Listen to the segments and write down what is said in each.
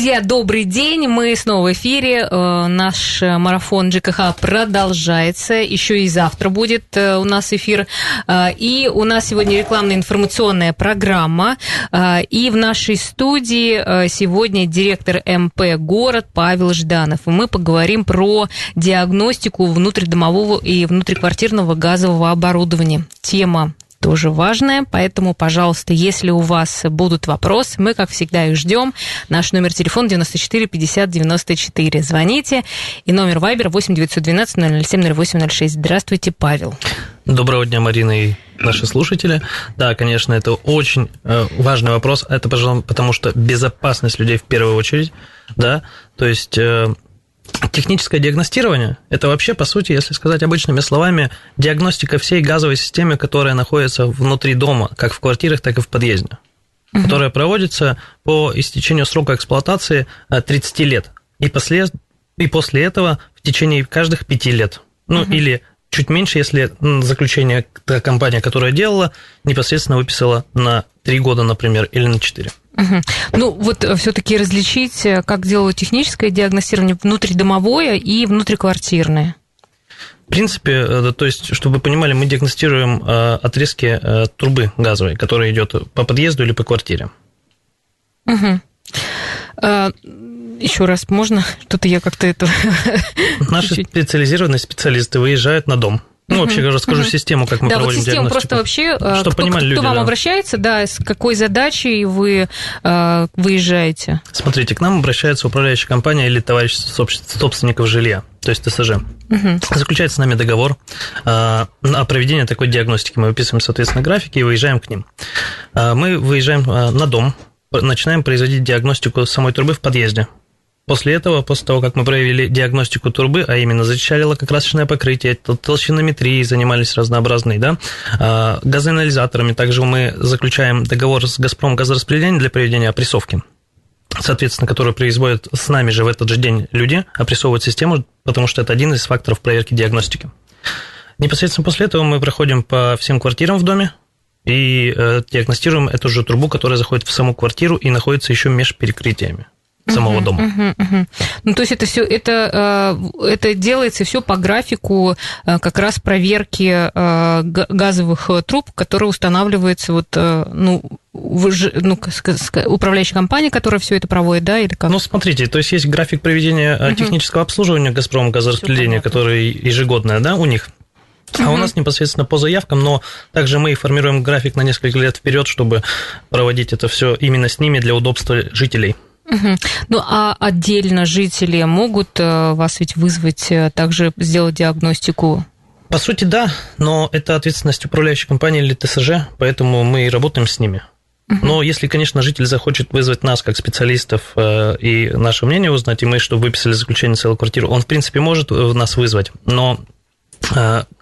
Друзья, добрый день. Мы снова в эфире. Э, Наш марафон ЖКХ продолжается. Еще и завтра будет э, у нас эфир. Э, И у нас сегодня рекламная информационная программа. Э, И в нашей студии э, сегодня директор МП «Город» Павел Жданов. И мы поговорим про диагностику внутридомового и внутриквартирного газового оборудования. Тема тоже важное, поэтому, пожалуйста, если у вас будут вопросы, мы, как всегда, их ждем. Наш номер телефона 94 50 94. Звоните. И номер Viber 8 912 007 0806. Здравствуйте, Павел. Доброго дня, Марина и наши слушатели. Да, конечно, это очень э, важный вопрос. Это, пожалуй, потому что безопасность людей в первую очередь, да, то есть э, техническое диагностирование – это вообще, по сути, если сказать обычными словами, диагностика всей газовой системы, которая находится внутри дома, как в квартирах, так и в подъезде, угу. которая проводится по истечению срока эксплуатации 30 лет. И после, и после этого в течение каждых 5 лет. Ну, угу. или чуть меньше, если заключение та компания, которая делала, непосредственно выписала на 3 года, например, или на 4. Угу. Ну, вот все-таки различить, как делают техническое диагностирование внутридомовое и внутриквартирное. В принципе, то есть, чтобы вы понимали, мы диагностируем отрезки трубы газовой, которая идет по подъезду или по квартире. Угу. Еще раз, можно? Что-то я как-то это... Наши специализированные специалисты выезжают на дом. Ну, вообще, я расскажу систему, как мы да, проводим вот систему диагностику. просто вообще, Чтобы кто, понимали кто люди, вам да. обращается, да, с какой задачей вы э, выезжаете? Смотрите, к нам обращается управляющая компания или товарищ собственников жилья, то есть ТСЖ. Uh-huh. Заключается с нами договор э, о проведении такой диагностики. Мы выписываем, соответственно, графики и выезжаем к ним. Э, мы выезжаем э, на дом, начинаем производить диагностику самой трубы в подъезде. После этого, после того, как мы провели диагностику трубы, а именно зачищали лакокрасочное покрытие, толщинометрией занимались разнообразной, да, газоанализаторами, также мы заключаем договор с «Газпром» газораспределением для проведения опрессовки, соответственно, который производят с нами же в этот же день люди, опрессовывают систему, потому что это один из факторов проверки диагностики. Непосредственно после этого мы проходим по всем квартирам в доме, и э, диагностируем эту же трубу, которая заходит в саму квартиру и находится еще между перекрытиями самого дома. Ну, то есть это все, это, это делается все по графику как раз проверки газовых труб, которые устанавливаются вот, ну, ну, управляющая компания, которая все это проводит, да, или как? Ну, смотрите, то есть есть график проведения uh-huh. технического обслуживания Газпром газораспределения, который ежегодное, да, у них. А угу. у нас непосредственно по заявкам, но также мы формируем график на несколько лет вперед, чтобы проводить это все именно с ними для удобства жителей. Угу. Ну, а отдельно жители могут вас ведь вызвать, также сделать диагностику? По сути, да, но это ответственность управляющей компании или ТСЖ, поэтому мы и работаем с ними. Но если, конечно, житель захочет вызвать нас как специалистов и наше мнение узнать, и мы, чтобы выписали заключение целую квартиру, он, в принципе, может нас вызвать, но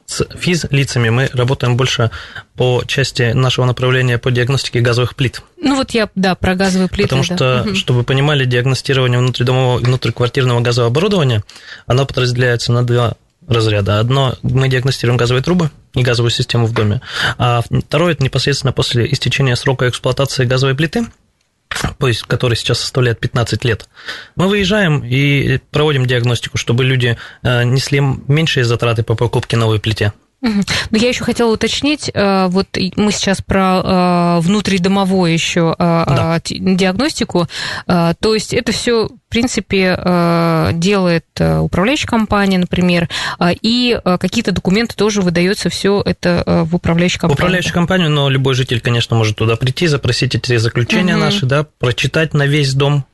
с физлицами мы работаем больше по части нашего направления по диагностике газовых плит. Ну вот я, да, про газовые плиты. Потому да. что, угу. чтобы вы понимали, диагностирование внутридомового и внутриквартирного газового оборудования, оно подразделяется на два разряда. Одно, мы диагностируем газовые трубы и газовую систему в доме, а второе, это непосредственно после истечения срока эксплуатации газовой плиты, есть который сейчас составляет 15 лет, мы выезжаем и проводим диагностику, чтобы люди несли меньшие затраты по покупке новой плите. Но я еще хотела уточнить, вот мы сейчас про внутридомовую еще да. диагностику, то есть это все в принципе делает управляющая компания, например, и какие-то документы тоже выдается все это в управляющую компанию. В управляющую компанию, но любой житель, конечно, может туда прийти, запросить эти заключения угу. наши, да, прочитать на весь дом,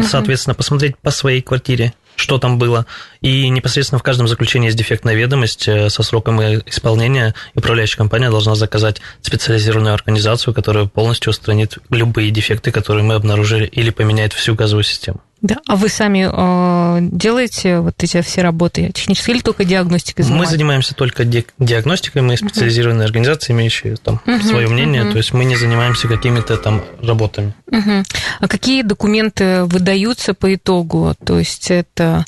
соответственно, посмотреть по своей квартире, что там было. И непосредственно в каждом заключении есть дефектная ведомость со сроком исполнения, и управляющая компания должна заказать специализированную организацию, которая полностью устранит любые дефекты, которые мы обнаружили, или поменяет всю газовую систему. Да, а вы сами э, делаете вот эти все работы технические или только диагностикой занимаетесь? Мы занимаемся только ди- диагностикой, мы специализированные uh-huh. организации, имеющие там uh-huh, свое мнение, uh-huh. то есть мы не занимаемся какими-то там работами. Uh-huh. А какие документы выдаются по итогу? То есть это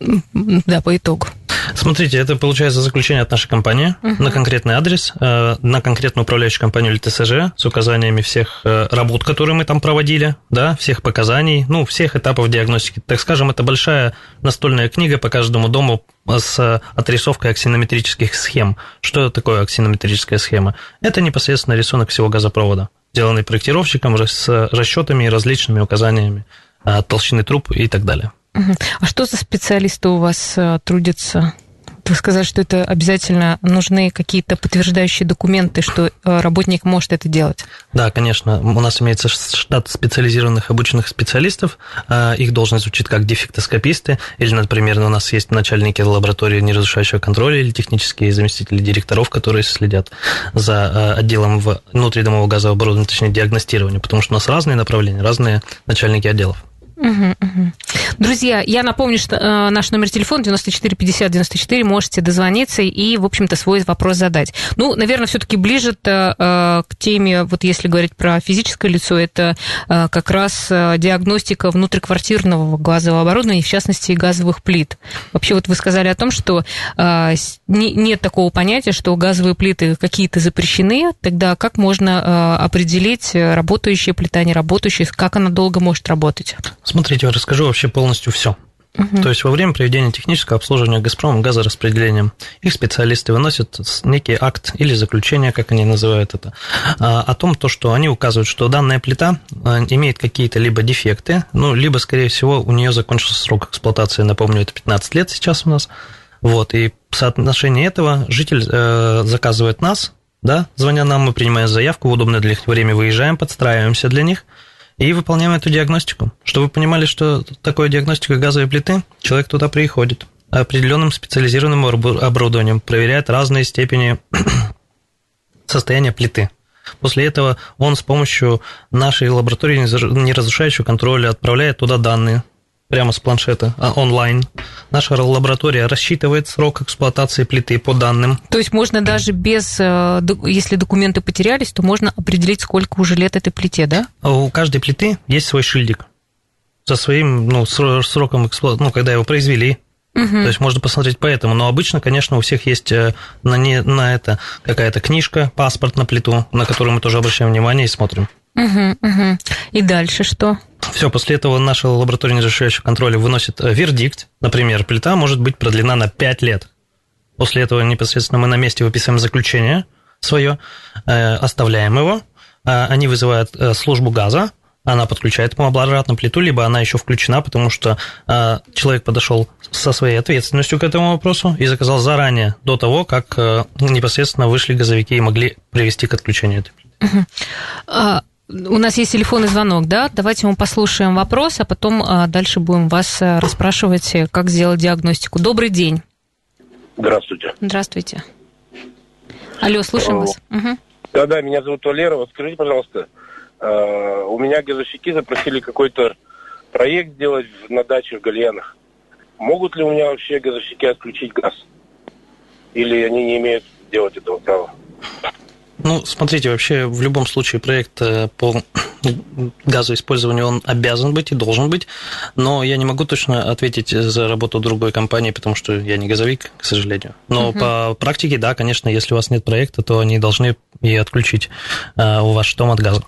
да, по итогу. Смотрите, это получается заключение от нашей компании uh-huh. на конкретный адрес, э, на конкретную управляющую компанию или ТСЖ с указаниями всех э, работ, которые мы там проводили, да, всех показаний, ну, всех этапов диагностики. Так скажем, это большая настольная книга по каждому дому с отрисовкой аксинометрических схем. Что такое аксинометрическая схема? Это непосредственно рисунок всего газопровода, сделанный проектировщиком с расчетами и различными указаниями э, толщины труб и так далее. А что за специалисты у вас э, трудятся? Вы сказали, что это обязательно нужны какие-то подтверждающие документы, что э, работник может это делать. Да, конечно. У нас имеется штат специализированных обученных специалистов. А, их должность звучит как дефектоскописты. Или, например, у нас есть начальники лаборатории неразрушающего контроля или технические заместители директоров, которые следят за э, отделом внутридомового газового оборудования, точнее, диагностирования, потому что у нас разные направления, разные начальники отделов. Друзья, я напомню, что э, наш номер телефона 94 50 94, можете дозвониться и, в общем-то, свой вопрос задать. Ну, наверное, все-таки ближе э, к теме, вот если говорить про физическое лицо, это э, как раз э, диагностика внутриквартирного газового оборудования, в частности, газовых плит. Вообще, вот вы сказали о том, что э, не, нет такого понятия, что газовые плиты какие-то запрещены, тогда как можно э, определить работающая плита, не работающая, как она долго может работать? Смотрите, я расскажу вообще полностью все. Угу. То есть во время проведения технического обслуживания «Газпромом» газораспределением их специалисты выносят некий акт или заключение, как они называют это, а, о том, то, что они указывают, что данная плита а, имеет какие-то либо дефекты, ну, либо, скорее всего, у нее закончился срок эксплуатации, напомню, это 15 лет сейчас у нас. Вот, и в соотношении этого житель э, заказывает нас, да, звоня нам, мы принимаем заявку, в удобное для них время выезжаем, подстраиваемся для них – и выполняем эту диагностику. Чтобы вы понимали, что такое диагностика газовой плиты, человек туда приходит определенным специализированным оборудованием, проверяет разные степени состояния плиты. После этого он с помощью нашей лаборатории неразрушающего контроля отправляет туда данные, прямо с планшета, а, онлайн. Наша лаборатория рассчитывает срок эксплуатации плиты по данным. То есть можно даже без, э, если документы потерялись, то можно определить, сколько уже лет этой плите, да? У каждой плиты есть свой шильдик со своим ну, сроком эксплуатации, ну, когда его произвели. Угу. То есть можно посмотреть по этому. Но обычно, конечно, у всех есть э, на, не, на это какая-то книжка, паспорт на плиту, на которую мы тоже обращаем внимание и смотрим. Угу, угу. И дальше что? Все, после этого наша лаборатория неразрешающего контроля выносит э, вердикт. Например, плита может быть продлена на 5 лет. После этого непосредственно мы на месте выписываем заключение свое, э, оставляем его, э, они вызывают службу газа, она подключает ему обратно плиту, либо она еще включена, потому что человек подошел со своей ответственностью к этому вопросу и заказал заранее, до того, как непосредственно вышли газовики и могли привести к отключению этой плиты. У нас есть телефонный звонок, да? Давайте мы послушаем вопрос, а потом а, дальше будем вас а, расспрашивать, э, как сделать диагностику. Добрый день. Здравствуйте. Здравствуйте. Алло, слушаем вас. Да-да, меня зовут Валера. скажите, пожалуйста, а, у меня газовщики запросили какой-то проект сделать на даче в Гальянах. Могут ли у меня вообще газовщики отключить газ? Или они не имеют делать этого права? Ну, смотрите, вообще в любом случае проект э, по газоиспользованию он обязан быть и должен быть, но я не могу точно ответить за работу другой компании, потому что я не газовик, к сожалению. Но угу. по практике, да, конечно, если у вас нет проекта, то они должны и отключить э, у ваш дом от газа.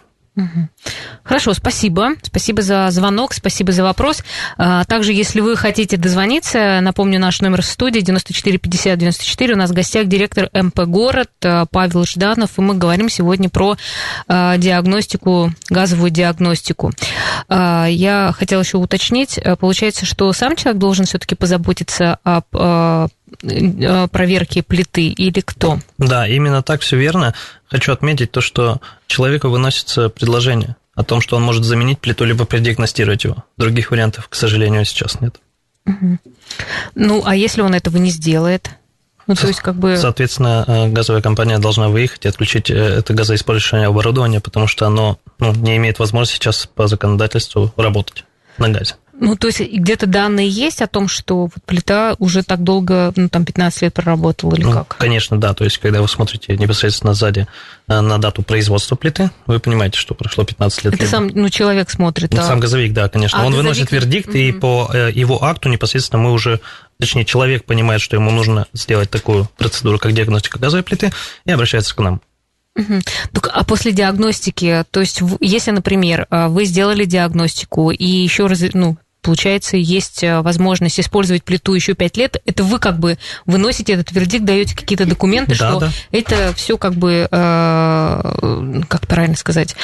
Хорошо, спасибо. Спасибо за звонок, спасибо за вопрос. А, также, если вы хотите дозвониться, напомню, наш номер в студии 94 50 94. У нас в гостях директор МП «Город» а, Павел Жданов, и мы говорим сегодня про а, диагностику, газовую диагностику. Я хотела еще уточнить, получается, что сам человек должен все-таки позаботиться об проверке плиты или кто? Да, именно так все верно. Хочу отметить то, что человеку выносится предложение о том, что он может заменить плиту, либо предиагностировать его. Других вариантов, к сожалению, сейчас нет. Угу. Ну, а если он этого не сделает? Ну, то есть, как бы... Соответственно, э, газовая компания должна выехать и отключить э, это газоиспользование оборудование, потому что оно ну, не имеет возможности сейчас по законодательству работать. на газе. Ну, то есть где-то данные есть о том, что вот плита уже так долго, ну, там, 15 лет проработала или ну, как? Конечно, да. То есть, когда вы смотрите непосредственно сзади э, на дату производства плиты, вы понимаете, что прошло 15 лет. Это сам, ну, человек смотрит. Ну, а... Сам газовик, да, конечно. А, Он газовик... выносит вердикт, mm-hmm. и по э, его акту непосредственно мы уже, точнее, человек понимает, что ему нужно сделать такую процедуру, как диагностика газовой плиты, и обращается к нам. Угу. Так, а после диагностики, то есть, если, например, вы сделали диагностику и еще раз, ну, получается, есть э, возможность использовать плиту еще пять лет, это вы как бы выносите этот вердикт, даете какие-то документы, да, что да. это все как бы, э, как правильно сказать?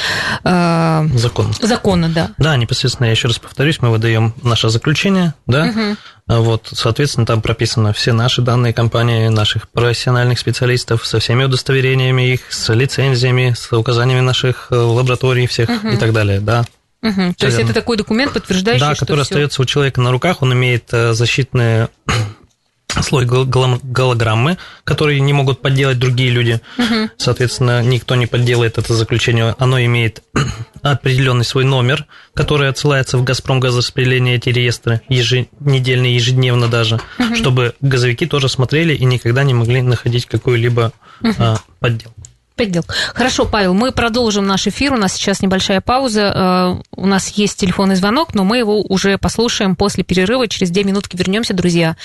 Э, законно. Законно, да. Да, непосредственно, я еще раз повторюсь, мы выдаем наше заключение, да, угу. Вот, соответственно, там прописаны все наши данные компании, наших профессиональных специалистов со всеми удостоверениями их, с лицензиями, с указаниями наших лабораторий всех угу. и так далее, да. Угу. То есть это такой документ, подтверждающий, да, что который всё... остается у человека на руках, он имеет э, защитные слой голограммы, которые не могут подделать другие люди. Угу. Соответственно, никто не подделает это заключение. Оно имеет определенный свой номер, который отсылается в Газпром газораспределение эти реестры еженедельно, ежедневно даже, угу. чтобы газовики тоже смотрели и никогда не могли находить какую-либо угу. подделку. Подделка. Хорошо, Павел, мы продолжим наш эфир. У нас сейчас небольшая пауза. У нас есть телефонный звонок, но мы его уже послушаем после перерыва. Через две минутки вернемся, друзья.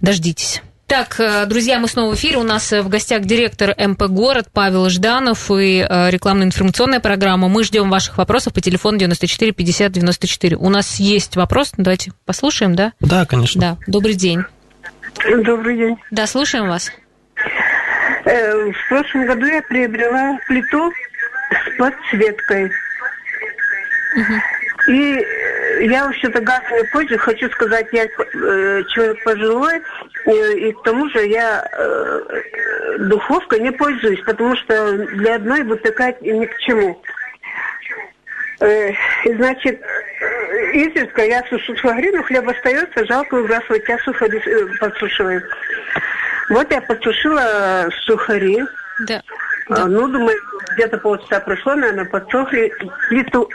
Дождитесь. Так, друзья, мы снова в эфире. У нас в гостях директор МП «Город» Павел Жданов и рекламно-информационная программа. Мы ждем ваших вопросов по телефону 94 50 94. У нас есть вопрос, давайте послушаем, да? Да, конечно. Да, добрый день. Добрый день. Да, слушаем вас. В прошлом году я приобрела плиту с подсветкой. Угу. И я вообще-то газ не пользуюсь. Хочу сказать, я э, человек пожилой, э, и к тому же я э, духовкой не пользуюсь, потому что для одной выпекать ни к чему. Э, значит, изредка я сушу сухари, но хлеб остается, жалко выбрасывать, я сухари подсушиваю. Вот я подсушила сухари. Да. А, ну, думаю, где-то полчаса прошло, наверное, подсохли. Плиту,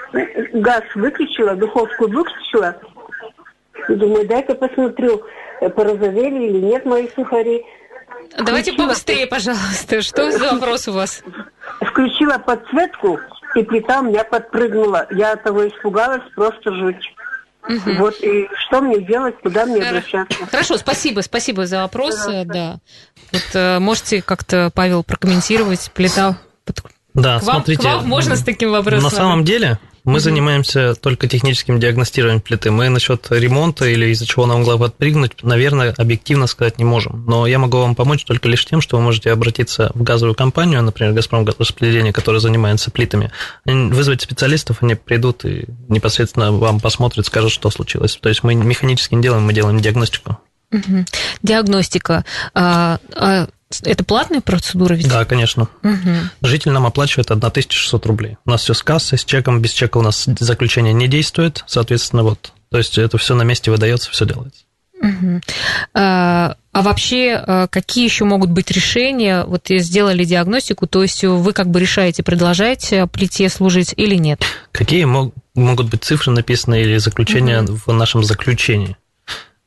газ выключила, духовку выключила. Думаю, дай-ка посмотрю, порозовели или нет мои сухари. Давайте Включила... побыстрее, пожалуйста. Что за вопрос у вас? Включила подсветку, и плита у меня подпрыгнула. Я того испугалась, просто жуть. Угу. Вот и что мне делать, куда мне обращаться? Хорошо, спасибо, спасибо за вопрос. Да. да. Вот э, можете как-то, Павел, прокомментировать плита под... Да, к вам, смотрите. К вам можно с таким вопросом? На самом деле мы mm занимаемся только техническим диагностированием плиты. Мы насчет ремонта или из-за чего она могла подпрыгнуть, наверное, объективно сказать не можем. Но я могу вам помочь только лишь тем, что вы можете обратиться в газовую компанию, например, Газпром распределение, которая занимается плитами, вызвать специалистов, они придут и непосредственно вам посмотрят, скажут, что случилось. То есть мы механически не делаем, мы делаем диагностику. Угу. Диагностика. Это платная процедура ведь? Да, конечно. Угу. Житель нам оплачивает 1600 рублей. У нас все с кассой, с чеком, без чека у нас заключение не действует, соответственно, вот. То есть это все на месте выдается, все делается. Угу. А, а вообще, а, какие еще могут быть решения? Вот сделали диагностику, то есть вы как бы решаете, продолжать плите служить или нет? Какие мог, могут быть цифры написаны или заключения угу. в нашем заключении?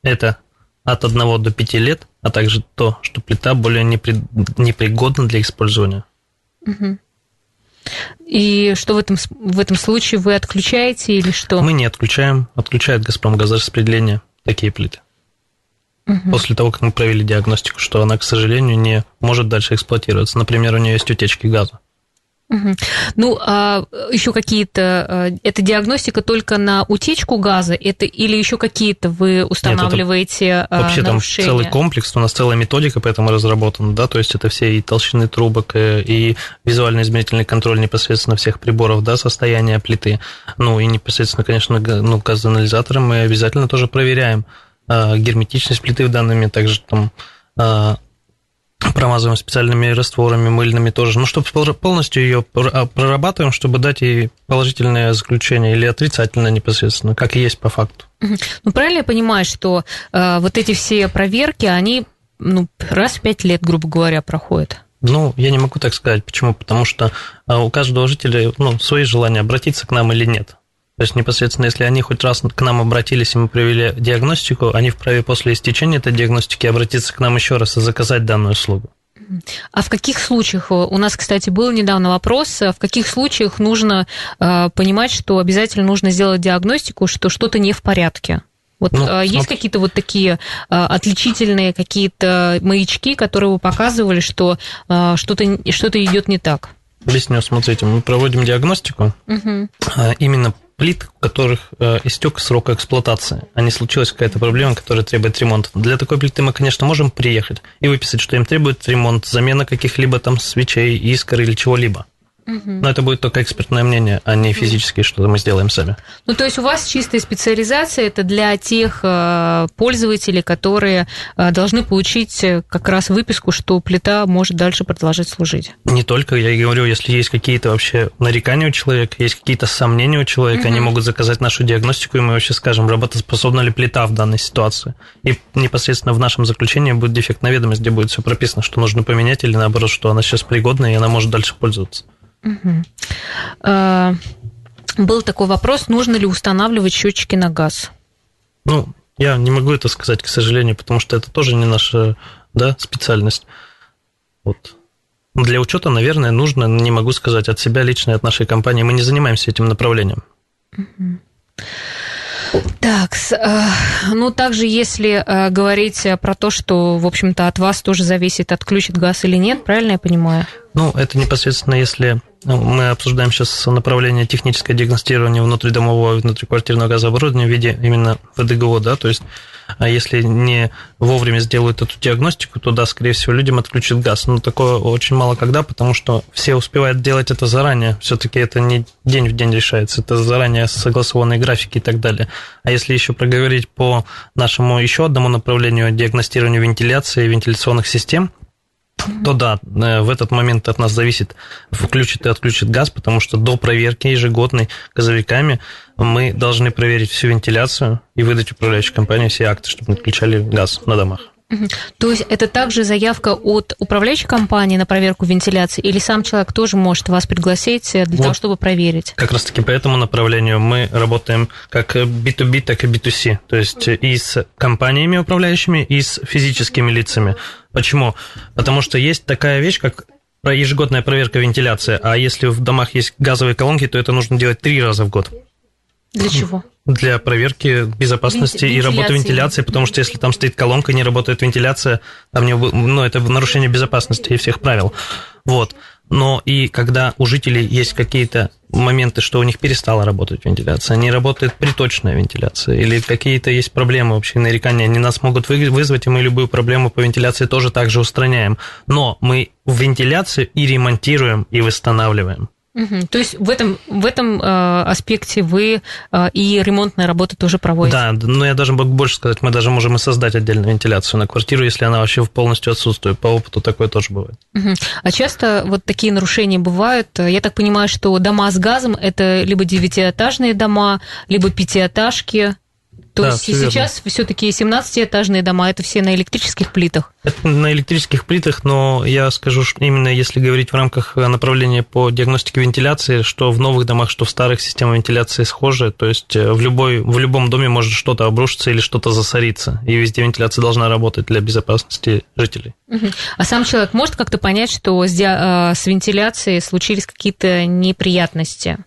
Это от 1 до 5 лет, а также то, что плита более непри... непригодна для использования. Угу. И что в этом, в этом случае вы отключаете или что? Мы не отключаем, отключает Газпром газораспределение такие плиты. Угу. После того, как мы провели диагностику, что она, к сожалению, не может дальше эксплуатироваться. Например, у нее есть утечки газа. Угу. Ну, а еще какие-то, а, это диагностика только на утечку газа, это или еще какие-то вы устанавливаете Нет, это вообще нарушения? там целый комплекс, у нас целая методика поэтому разработана, да, то есть это все и толщины трубок, э, и визуальный измерительный контроль непосредственно всех приборов, да, состояния плиты, ну и непосредственно, конечно, ну, газоанализатором мы обязательно тоже проверяем а, герметичность плиты в данный момент, также там а, промазываем специальными растворами мыльными тоже, ну, чтобы полностью ее а, прорабатываем, чтобы дать ей положительное заключение или отрицательное непосредственно, как и есть по факту. Ну, правильно я понимаю, что э, вот эти все проверки, они ну, раз в пять лет, грубо говоря, проходят? Ну, я не могу так сказать. Почему? Потому что а, у каждого жителя ну, свои желания, обратиться к нам или нет. То есть непосредственно, если они хоть раз к нам обратились, и мы провели диагностику, они вправе после истечения этой диагностики обратиться к нам еще раз и заказать данную услугу. А в каких случаях, у нас, кстати, был недавно вопрос, в каких случаях нужно э, понимать, что обязательно нужно сделать диагностику, что что-то не в порядке? Вот ну, э, есть какие-то вот такие э, отличительные какие-то маячки, которые вы показывали, что э, что-то что идет не так? Объясню, смотрите, мы проводим диагностику угу. именно плит, у которых истек срок эксплуатации, а не случилась какая-то проблема, которая требует ремонта. Для такой плиты мы, конечно, можем приехать и выписать, что им требует ремонт, замена каких-либо там свечей, искр или чего-либо. Но это будет только экспертное мнение, а не физически, что мы сделаем сами. Ну, то есть у вас чистая специализация это для тех э, пользователей, которые э, должны получить э, как раз выписку, что плита может дальше продолжать служить. Не только, я говорю, если есть какие-то вообще нарекания у человека, есть какие-то сомнения у человека, угу. они могут заказать нашу диагностику, и мы вообще скажем, работоспособна ли плита в данной ситуации. И непосредственно в нашем заключении будет дефектная ведомость, где будет все прописано, что нужно поменять, или наоборот, что она сейчас пригодна, и она может дальше пользоваться. Угу. Был такой вопрос, нужно ли устанавливать счетчики на газ? Ну, я не могу это сказать, к сожалению, потому что это тоже не наша да, специальность. Вот. Для учета, наверное, нужно, не могу сказать от себя лично, от нашей компании. Мы не занимаемся этим направлением. Угу. Так, э, ну также если э, говорить про то, что, в общем-то, от вас тоже зависит, отключит газ или нет, правильно я понимаю? Ну, это непосредственно, если ну, мы обсуждаем сейчас направление техническое диагностирование внутридомового и внутриквартирного газооборудования в виде именно ВДГО, да, то есть а если не вовремя сделают эту диагностику, то да, скорее всего, людям отключат газ. Но такое очень мало когда, потому что все успевают делать это заранее. Все-таки это не день в день решается, это заранее согласованные графики и так далее. А если еще проговорить по нашему еще одному направлению диагностированию вентиляции и вентиляционных систем, то да, э, в этот момент от нас зависит, включит и отключит газ, потому что до проверки ежегодной газовиками мы должны проверить всю вентиляцию и выдать управляющей компании все акты, чтобы не отключали газ на домах. То есть это также заявка от управляющей компании на проверку вентиляции, или сам человек тоже может вас пригласить для вот того, чтобы проверить? Как раз таки по этому направлению мы работаем как B2B, так и B2C, то есть и с компаниями управляющими, и с физическими лицами. Почему? Потому что есть такая вещь, как ежегодная проверка вентиляции, а если в домах есть газовые колонки, то это нужно делать три раза в год. Для чего? Для проверки безопасности Венти- и работы вентиляции, потому что если там стоит колонка, не работает вентиляция, там не, ну, это нарушение безопасности и всех правил. Вот. Но и когда у жителей есть какие-то моменты, что у них перестала работать вентиляция, не работает приточная вентиляция, или какие-то есть проблемы вообще, нарекания, они нас могут вызвать, и мы любую проблему по вентиляции тоже также устраняем. Но мы вентиляцию и ремонтируем, и восстанавливаем. Угу. То есть в этом, в этом э, аспекте вы э, и ремонтные работы тоже проводите? Да, но я даже могу больше сказать, мы даже можем и создать отдельную вентиляцию на квартиру, если она вообще полностью отсутствует. По опыту такое тоже бывает. Угу. А часто вот такие нарушения бывают? Я так понимаю, что дома с газом – это либо девятиэтажные дома, либо пятиэтажки. То да, есть сейчас все-таки 17-этажные дома это все на электрических плитах? Это на электрических плитах, но я скажу, что именно если говорить в рамках направления по диагностике вентиляции, что в новых домах, что в старых система вентиляции схожи, то есть э, в, любой, в любом доме может что-то обрушиться или что-то засориться, и везде вентиляция должна работать для безопасности жителей. А сам человек может как-то понять, что с, э, с вентиляцией случились какие-то неприятности?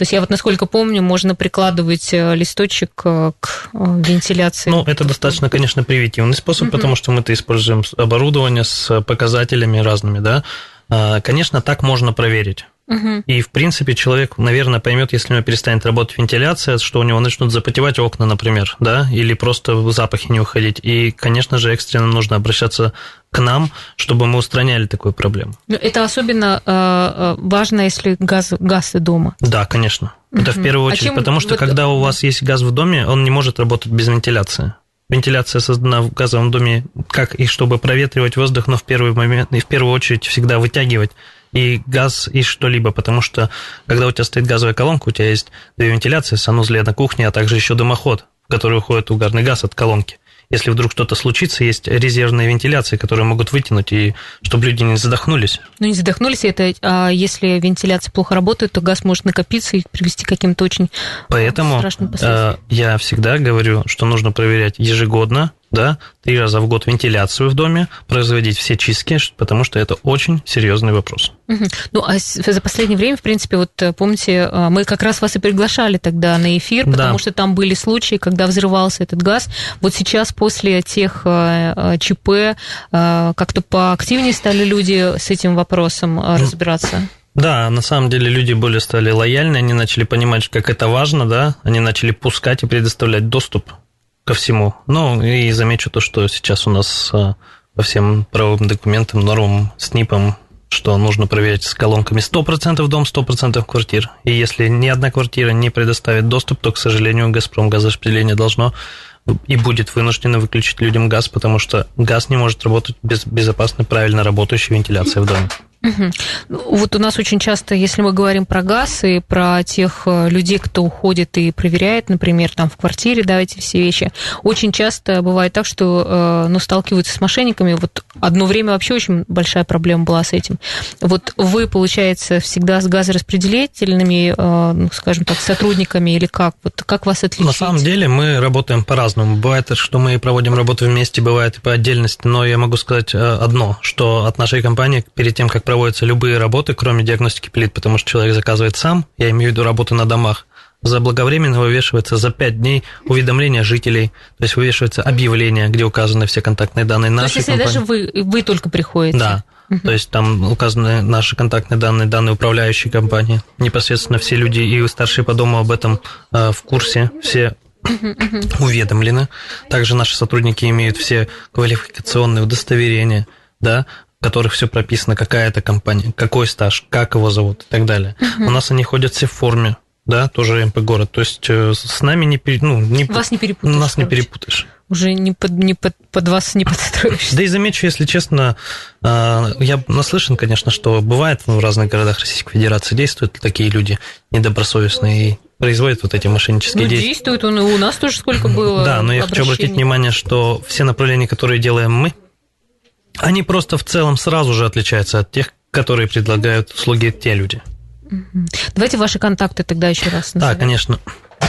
То есть я вот, насколько помню, можно прикладывать э, листочек к вентиляции. Ну, это достаточно, конечно, привитивный способ, угу. потому что мы-то используем оборудование с показателями разными, да. А, конечно, так можно проверить. Угу. И, в принципе, человек, наверное, поймет, если у него перестанет работать вентиляция, что у него начнут запотевать окна, например, да, или просто запахи не уходить. И, конечно же, экстренно нужно обращаться к нам, чтобы мы устраняли такую проблему. Это особенно э, важно, если газ, газ дома. Да, конечно. Это угу. в первую а очередь, а чем... потому что, вот... когда у вас есть газ в доме, он не может работать без вентиляции. Вентиляция создана в газовом доме как и чтобы проветривать воздух, но в первый момент и в первую очередь всегда вытягивать и газ, и что-либо, потому что когда у тебя стоит газовая колонка, у тебя есть две вентиляции, санузле на кухне, а также еще дымоход, в который уходит угарный газ от колонки. если вдруг что-то случится, есть резервные вентиляции, которые могут вытянуть, и чтобы люди не задохнулись. Ну, не задохнулись, это а если вентиляция плохо работает, то газ может накопиться и привести к каким-то очень Поэтому страшным э, последствиям. я всегда говорю, что нужно проверять ежегодно, да, три раза в год вентиляцию в доме, производить все чистки, потому что это очень серьезный вопрос. Мгм. Ну, а за последнее время, в принципе, вот э, помните, э, мы как раз вас и приглашали тогда на эфир, Да. потому что там были случаи, когда взрывался этот газ. Вот сейчас после тех э, ЧП как-то поактивнее стали люди с этим вопросом э, разбираться. Да, на самом деле люди более стали лояльны, они начали понимать, как это важно, да, они начали пускать и предоставлять доступ ко всему. Ну, и замечу то, что сейчас у нас а, по всем правовым документам, нормам, СНИПам, что нужно проверять с колонками 100% дом, 100% квартир. И если ни одна квартира не предоставит доступ, то, к сожалению, «Газпром» газораспределение должно и будет вынуждено выключить людям газ, потому что газ не может работать без безопасной, правильно работающей вентиляции в доме. Ну, Вот у нас очень часто, если мы говорим про газ и про тех э, людей, кто уходит и проверяет, например, там в квартире, да, эти все вещи, очень часто бывает так, что э, ну, сталкиваются с мошенниками. Вот одно время вообще очень большая проблема была с этим. Вот вы, получается, всегда с газораспределительными, э, ну, скажем так, сотрудниками или как? Вот как вас отличить? На самом деле мы работаем по-разному. Бывает, что мы проводим работу вместе, бывает и по отдельности, но я могу сказать одно, что от нашей компании перед тем, как проводятся любые работы, кроме диагностики плит, потому что человек заказывает сам, я имею в виду работу на домах, заблаговременно вывешивается за 5 дней уведомление жителей, то есть вывешивается объявление, где указаны все контактные данные То есть, нашей если компании. даже вы, вы только приходите? Да. То есть там указаны наши контактные данные, данные управляющей компании. Непосредственно все люди и старшие по дому об этом э, в курсе, все уведомлены. Также наши сотрудники имеют все квалификационные удостоверения, да, в которых все прописано, какая это компания, какой стаж, как его зовут и так далее. У нас они ходят все в форме, да, тоже МП город. То есть э, с нами не, пере- ну, не Вас не перепутаешь, Нас не короче. перепутаешь. Уже не под, не под, под вас не подстроишься. Да и замечу, если честно, а, я наслышан, конечно, что бывает в разных городах Российской Федерации действуют такие люди недобросовестные и производят вот эти мошеннические Ну, действия. действует он, и у нас тоже сколько было Да, но я хочу обратить обращений. внимание, что все направления, которые делаем мы, они просто в целом сразу же отличаются от тех, которые предлагают услуги те люди. Давайте ваши контакты тогда еще раз Да, назовем. конечно.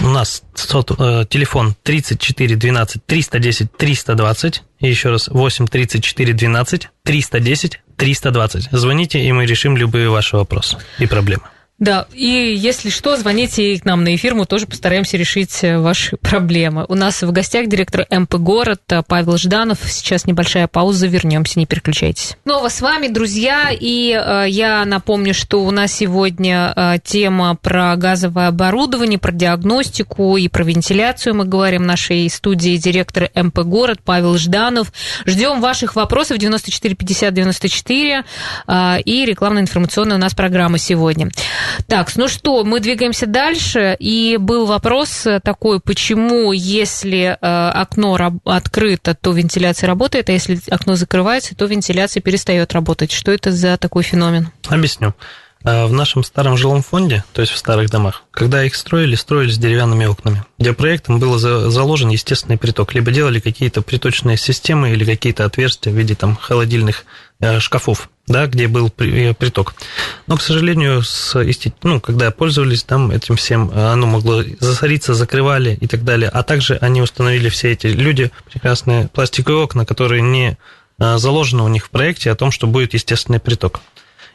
У нас сот- э, телефон 34 12 310 320. И еще раз 8 34 12 310 320. Звоните, и мы решим любые ваши вопросы и проблемы. Да, и если что, звоните к нам на эфир, мы тоже постараемся решить э, ваши проблемы. У нас в гостях директор МП «Город» э, Павел Жданов. Сейчас небольшая пауза, вернемся, не переключайтесь. Снова с вами, друзья, и э, я напомню, что у нас сегодня э, тема про газовое оборудование, про диагностику и про вентиляцию. Мы говорим в нашей студии директор МП «Город» Павел Жданов. Ждем ваших вопросов 94 50 94 э, и рекламно-информационная у нас программа сегодня. Так, ну что, мы двигаемся дальше. И был вопрос э, такой, почему, если э, окно открыто, то вентиляция работает, а если окно закрывается, то вентиляция перестает работать. Что это за такой феномен? Объясню. Э, В нашем старом жилом фонде, то есть в старых домах, когда их строили, строили с деревянными окнами, где проектом был за- заложен естественный приток. Либо делали какие-то приточные системы или какие-то отверстия в виде там холодильных э, шкафов, да, где был э, приток. Но, к сожалению, с, ну, когда пользовались там этим всем, оно могло засориться, закрывали и так далее. А также они установили все эти люди, прекрасные пластиковые окна, которые не заложены у них в проекте о том, что будет естественный приток.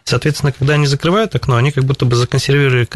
Соответственно, когда они закрывают окно, они как будто бы законсервировали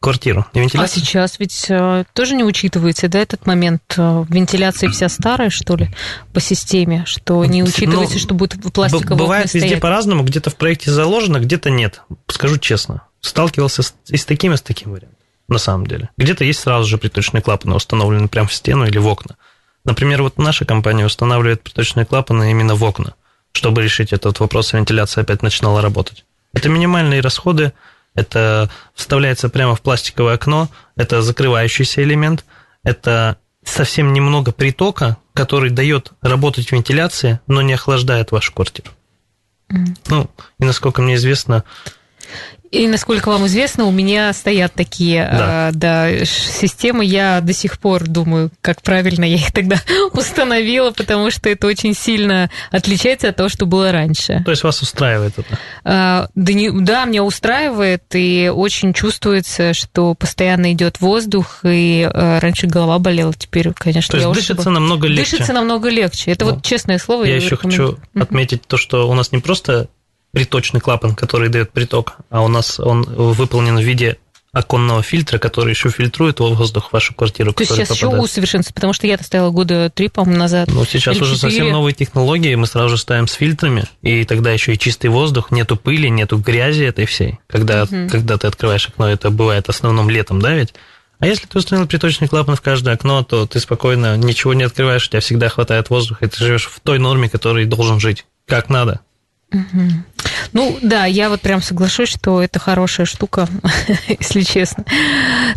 квартиру. И А сейчас ведь э, тоже не учитывается, да, этот момент? э, Вентиляция вся старая, что ли, по системе, что не Ну, учитывается, что будет пластиковые Бывает везде стоять? по-разному, где-то в проекте заложено, где-то нет. Скажу честно. Сталкивался с, и с таким, и с таким вариантом, на самом деле. Где-то есть сразу же приточные клапаны, установлены прямо в стену или в окна. Например, вот наша компания устанавливает приточные клапаны именно в окна, чтобы решить этот вопрос, вентиляция опять начинала работать. Это минимальные расходы, это вставляется прямо в пластиковое окно, это закрывающийся элемент, это совсем немного притока, который дает работать вентиляции, но не охлаждает вашу квартиру. Ну, и насколько мне известно, И, насколько вам известно, у меня стоят такие да. Э, да, системы. Я до сих пор думаю, как правильно я их тогда установила, потому что это очень сильно отличается от того, что было раньше. То есть вас устраивает это? А, да, не, да, меня устраивает, и очень чувствуется, что постоянно идет воздух, и а, раньше голова болела, теперь, конечно, То есть дышится бы... намного легче. Дышится намного легче. Это ну, вот честное слово. Я, я еще хочу отметить то, что у нас не просто приточный клапан, который дает приток, а у нас он выполнен в виде оконного фильтра, который еще фильтрует воздух в вашу квартиру. То есть сейчас попадает. еще усовершенствуется, потому что я-то стояла года три, по-моему, назад. Ну, сейчас уже 4. совсем новые технологии, мы сразу же ставим с фильтрами, и тогда еще и чистый воздух, нету пыли, нету грязи этой всей. Когда, угу. когда ты открываешь окно, это бывает в основном летом, да, ведь? А если ты установил приточный клапан в каждое окно, то ты спокойно ничего не открываешь, у тебя всегда хватает воздуха, и ты живешь в той норме, которой должен жить, как надо. Ну да, я вот прям соглашусь, что это хорошая штука, если честно.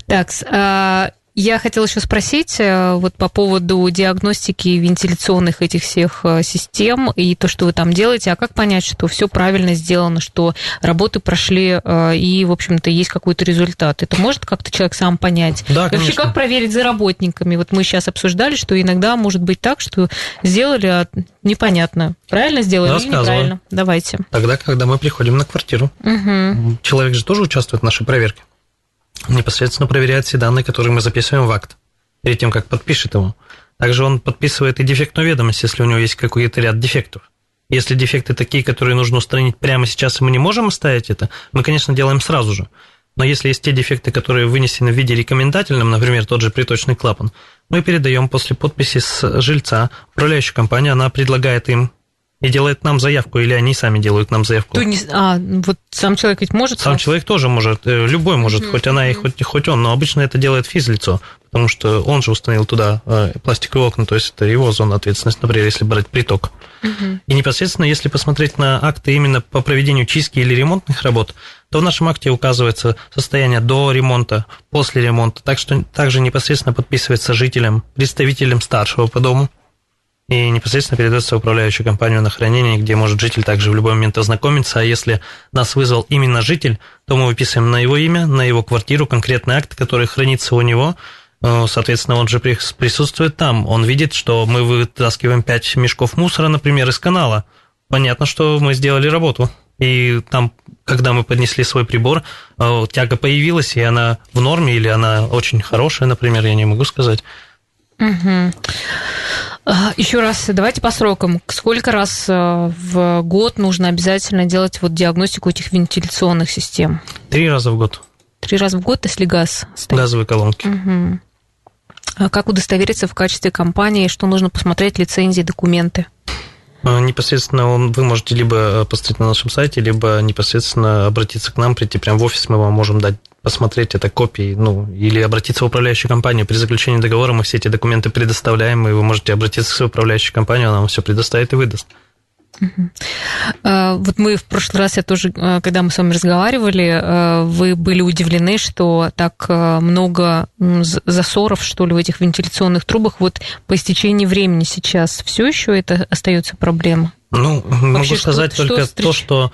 Так, а, я хотела еще спросить э, вот по поводу диагностики вентиляционных этих всех э, систем и то, что вы там делаете. А как понять, что все правильно сделано, что работы прошли э, и, в общем-то, есть какой-то результат? Это может как-то человек сам понять? Да, конечно. Вообще, как проверить за работниками? Вот мы сейчас обсуждали, что иногда может быть так, что сделали, а непонятно, правильно сделали или неправильно. Давайте. Тогда, когда мы приходим на квартиру, угу. человек же тоже участвует в нашей проверке непосредственно проверяет все данные, которые мы записываем в акт, перед тем, как подпишет его. Также он подписывает и дефектную ведомость, если у него есть какой-то ряд дефектов. Если дефекты такие, которые нужно устранить прямо сейчас, и мы не можем оставить это, мы, конечно, делаем сразу же. Но если есть те дефекты, которые вынесены в виде рекомендательном, например, тот же приточный клапан, мы передаем после подписи с жильца, управляющая компания, она предлагает им и делает нам заявку, или они сами делают нам заявку. То не, а, вот сам человек ведь может? Сам человек тоже может, э, любой может, mm-hmm. хоть она и хоть, хоть он, но обычно это делает физлицо, потому что он же установил туда э, пластиковые окна, то есть это его зона ответственности, например, если брать приток. Mm-hmm. И непосредственно, если посмотреть на акты именно по проведению чистки или ремонтных работ, то в нашем акте указывается состояние до ремонта, после ремонта, так что также непосредственно подписывается жителям, представителям старшего по дому, и непосредственно передается в управляющую компанию на хранение, где может житель также в любой момент ознакомиться. А если нас вызвал именно житель, то мы выписываем на его имя, на его квартиру конкретный акт, который хранится у него. Э, соответственно, он же присутствует там. Он видит, что мы вытаскиваем 5 мешков мусора, например, из канала. Понятно, что мы сделали работу. И там, когда мы поднесли свой прибор, э, тяга появилась, и она в норме, или она очень хорошая, например, я не могу сказать. Угу. Еще раз, давайте по срокам. Сколько раз э, в год нужно обязательно делать вот диагностику этих вентиляционных систем? Три раза в год. Три раза в год, если газ стоит? Газовые колонки. Угу. А как удостовериться в качестве компании, что нужно посмотреть, лицензии, документы? А, непосредственно вы можете либо посмотреть на нашем сайте, либо непосредственно обратиться к нам, прийти прямо в офис, мы вам можем дать посмотреть это копии, ну, или обратиться в управляющую компанию. При заключении договора мы все эти документы предоставляем, и вы можете обратиться к своей управляющей компании, она вам все предоставит и выдаст. А, вот мы в прошлый раз, я тоже, а, когда мы с вами разговаривали, а, вы были удивлены, что так много засоров, что ли, в этих вентиляционных трубах. Вот по истечении времени сейчас все еще это остается проблема? Ну, Вообще, могу сказать что, только что то, что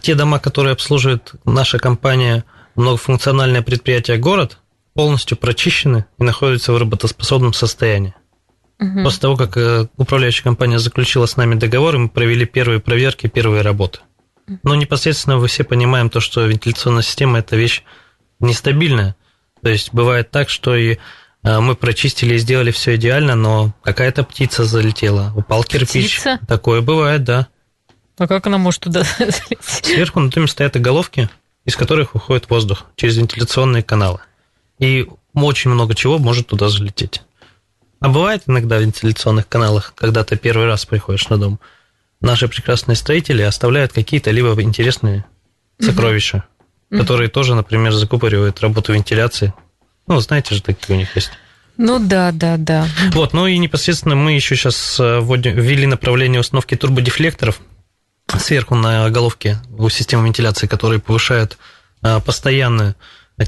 те дома, которые обслуживает наша компания – многофункциональное предприятие «Город» полностью прочищены и находятся в работоспособном состоянии. Угу. После того, как э, управляющая компания заключила с нами договор, мы провели первые проверки, первые работы. Но непосредственно вы все понимаем то, что вентиляционная система – это вещь нестабильная. То есть бывает так, что и э, мы прочистили и сделали все идеально, но какая-то птица залетела, упал кирпич. Птица? Такое бывает, да. А как она может туда залететь? Сверху на доме стоят головки, из которых выходит воздух через вентиляционные каналы. И очень много чего может туда залететь. А бывает иногда в вентиляционных каналах, когда ты первый раз приходишь на дом, наши прекрасные строители оставляют какие-то либо интересные сокровища, угу. которые тоже, например, закупоривают работу вентиляции. Ну, знаете же, такие у них есть. Ну да, да, да. Вот, ну и непосредственно мы еще сейчас э, ввели направление установки турбодефлекторов сверху на головке у системы вентиляции, которые повышают а, постоянную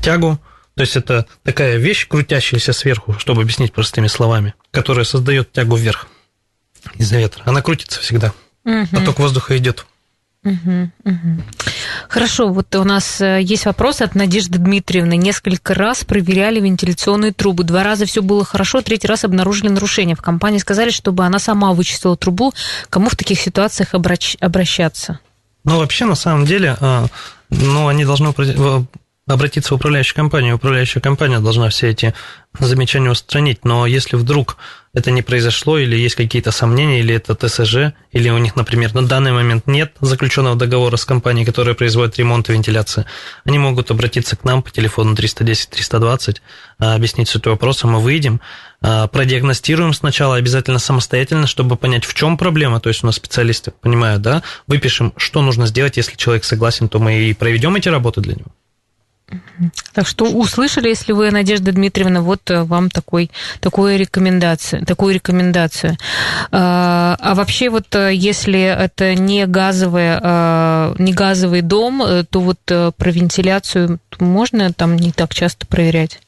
тягу. То есть это такая вещь, крутящаяся сверху, чтобы объяснить простыми словами, которая создает тягу вверх из-за ветра. Она крутится всегда. Угу. Поток воздуха идет Хорошо, вот у нас э, есть вопрос от Надежды Дмитриевны. Несколько раз проверяли вентиляционные трубы. Два раза все было хорошо, третий раз обнаружили нарушение. В компании сказали, чтобы она сама вычистила трубу. Кому в таких ситуациях обращ... обращаться? Ну, вообще, на самом деле, а, ну, они должны обратиться в управляющую компанию. Управляющая компания должна все эти замечания устранить. Но если вдруг это не произошло, или есть какие-то сомнения, или это ТСЖ, или у них, например, на данный момент нет заключенного договора с компанией, которая производит ремонт и вентиляцию, они могут обратиться к нам по телефону 310-320, а, объяснить суть вопроса, мы выйдем, а, продиагностируем сначала обязательно самостоятельно, чтобы понять, в чем проблема, то есть у нас специалисты понимают, да, выпишем, что нужно сделать, если человек согласен, то мы и проведем эти работы для него. Так что услышали, если вы, Надежда Дмитриевна, вот э, вам такой, такую рекомендацию. Такую рекомендацию. А, а вообще вот э, если это не, газовый, э, не газовый дом, то вот про вентиляцию можно там не так часто проверять?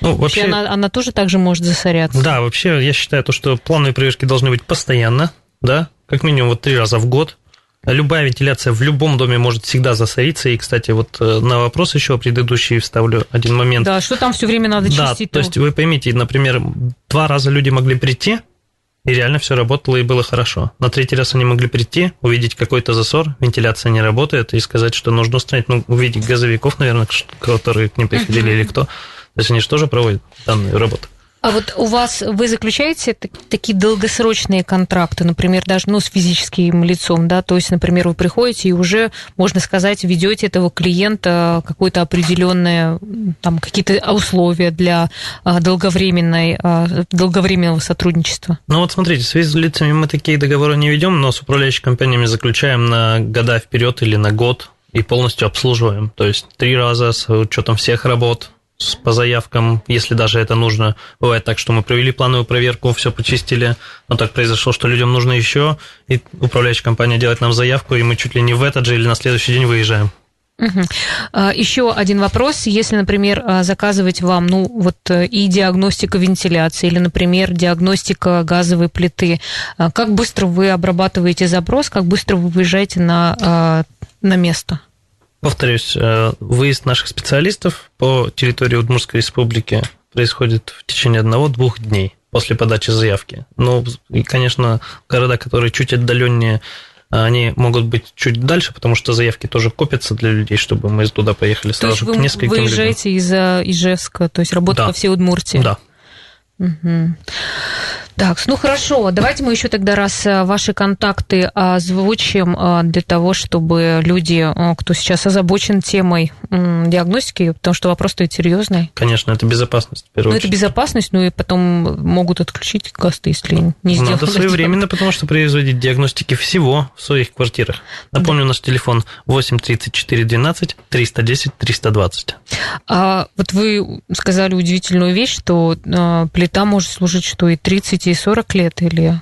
Ну, вообще, вообще она, она тоже так же может засоряться. Да, вообще я считаю то, что плановые проверки должны быть постоянно, да, как минимум вот три раза в год, Любая вентиляция в любом доме может всегда засориться. И, кстати, вот э, на вопрос еще предыдущий вставлю один момент. Да, что там все время надо чистить? Да, то есть вы поймите, например, два раза люди могли прийти, и реально все работало и было хорошо. На третий раз они могли прийти, увидеть какой-то засор, вентиляция не работает, и сказать, что нужно устранить, ну, увидеть газовиков, наверное, которые к ним приходили или кто. То есть они же тоже проводят данную работу. А вот у вас вы заключаете такие долгосрочные контракты, например, даже ну, с физическим лицом, да, то есть, например, вы приходите и уже, можно сказать, ведете этого клиента какое-то определенное, там, какие-то условия для а, долговременной, а, долговременного сотрудничества? Ну вот смотрите, с физлицами мы такие договоры не ведем, но с управляющими компаниями заключаем на года вперед или на год и полностью обслуживаем. То есть три раза с учетом всех работ, по заявкам, если даже это нужно. Бывает так, что мы провели плановую проверку, все почистили, но так произошло, что людям нужно еще, и управляющая компания делает нам заявку, и мы чуть ли не в этот же или на следующий день выезжаем. Угу. Еще один вопрос. Если, например, а, заказывать вам, ну, вот э, и диагностика вентиляции, или, например, диагностика газовой плиты, а, как быстро вы обрабатываете запрос, как быстро вы выезжаете на, а, на место? Повторюсь, э, выезд наших специалистов по территории Удмуртской республики происходит в течение одного-двух дней после подачи заявки. Ну, и, конечно, города, которые чуть отдаленнее, они могут быть чуть дальше, потому что заявки тоже копятся для людей, чтобы мы туда поехали сразу то есть к нескольким вы выезжаете людям. из Ижевска, то есть работа да. по всей Удмуртии? Да. Угу. Так, ну хорошо, давайте мы еще тогда раз э, ваши контакты озвучим э, для того, чтобы люди, э, кто сейчас озабочен темой диагностики, потому что вопрос стоит серьезный. Конечно, это безопасность. ну, это безопасность, ну и потом могут отключить газ, если не сделать. Надо своевременно, потому что производить диагностики всего в своих квартирах. Напомню, да. наш телефон 8 34 12 310 320. А вот вы сказали удивительную вещь, что плита может служить что и 30 и 40 лет или...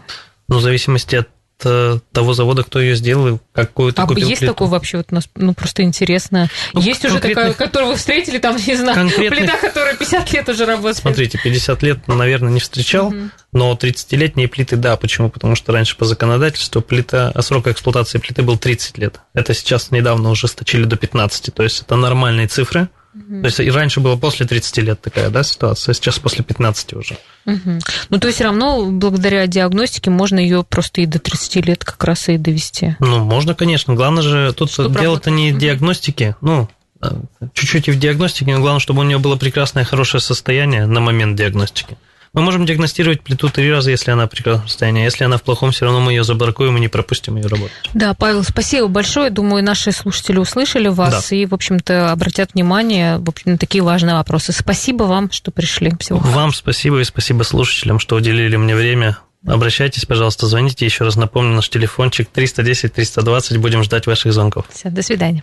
Ну, в зависимости от э, того завода, кто ее сделал, какую-то а купил есть плиту. такое вообще вот у нас, ну, просто интересно. Ну, есть уже такая, которую вы встретили, там, не знаю, конкретных... плита, которая 50 лет уже работает? Смотрите, 50 лет, наверное, не встречал, угу. но 30-летние плиты, да, почему? Потому что раньше по законодательству плита, а срок эксплуатации плиты был 30 лет. Это сейчас недавно уже сточили до 15, то есть это нормальные цифры, Угу. То есть и раньше было после 30 лет такая да, ситуация, а сейчас после 15 уже. Угу. Ну, то есть все равно благодаря диагностике можно ее просто и до 30 лет как раз и довести. Ну, можно, конечно. Главное же, тут дело-то не в диагностике, ну, а, чуть-чуть и в диагностике, но главное, чтобы у нее было прекрасное, хорошее состояние на момент диагностики. Мы можем диагностировать плиту три раза, если она в прекрасном состоянии. Если она в плохом, все равно мы ее забаркуем и не пропустим ее работать. Да, Павел, спасибо большое. Думаю, наши слушатели услышали вас да. и, в общем-то, обратят внимание в общем, на такие важные вопросы. Спасибо вам, что пришли. Всего вам спасибо и спасибо слушателям, что уделили мне время. Обращайтесь, пожалуйста, звоните. Еще раз напомню, наш телефончик 310-320. Будем ждать ваших звонков. Все, до свидания.